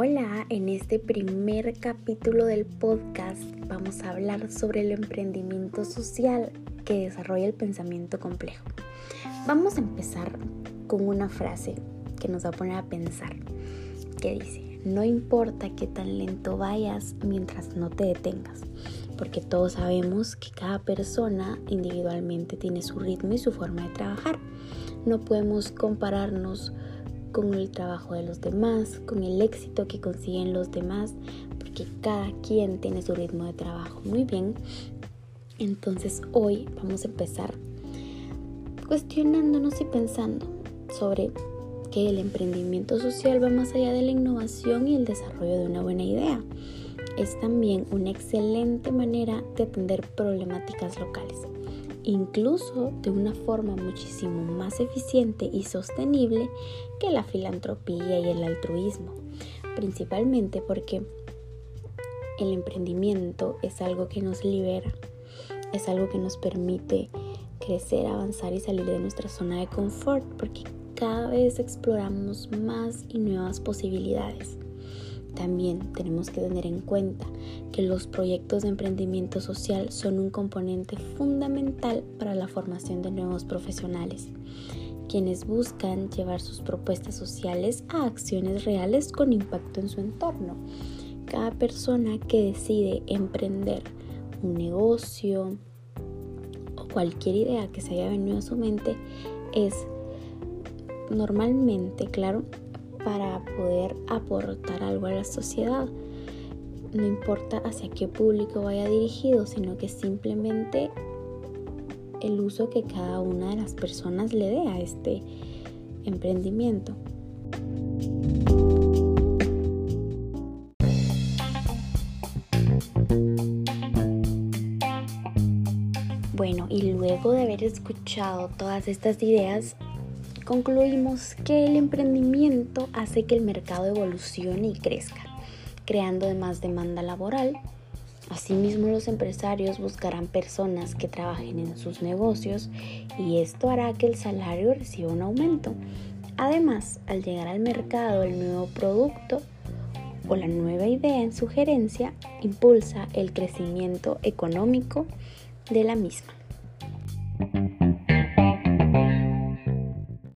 en este primer capítulo del podcast vamos a hablar sobre el emprendimiento social que desarrolla el pensamiento complejo. Vamos a empezar con una frase que nos va a poner a pensar, que dice, no importa qué tan lento vayas mientras no te detengas, porque todos sabemos que cada persona individualmente tiene su ritmo y su forma de trabajar. No podemos compararnos con el trabajo de los demás, con el éxito que consiguen los demás, porque cada quien tiene su ritmo de trabajo. Muy bien, entonces hoy vamos a empezar cuestionándonos y pensando sobre que el emprendimiento social va más allá de la innovación y el desarrollo de una buena idea. Es también una excelente manera de atender problemáticas locales incluso de una forma muchísimo más eficiente y sostenible que la filantropía y el altruismo, principalmente porque el emprendimiento es algo que nos libera, es algo que nos permite crecer, avanzar y salir de nuestra zona de confort, porque cada vez exploramos más y nuevas posibilidades. También tenemos que tener en cuenta que los proyectos de emprendimiento social son un componente fundamental para la formación de nuevos profesionales, quienes buscan llevar sus propuestas sociales a acciones reales con impacto en su entorno. Cada persona que decide emprender un negocio o cualquier idea que se haya venido a su mente es normalmente, claro, para poder aportar algo a la sociedad. No importa hacia qué público vaya dirigido, sino que simplemente el uso que cada una de las personas le dé a este emprendimiento. Bueno, y luego de haber escuchado todas estas ideas, concluimos que el emprendimiento hace que el mercado evolucione y crezca, creando más demanda laboral. Asimismo, los empresarios buscarán personas que trabajen en sus negocios y esto hará que el salario reciba un aumento. Además, al llegar al mercado el nuevo producto o la nueva idea en sugerencia impulsa el crecimiento económico de la misma.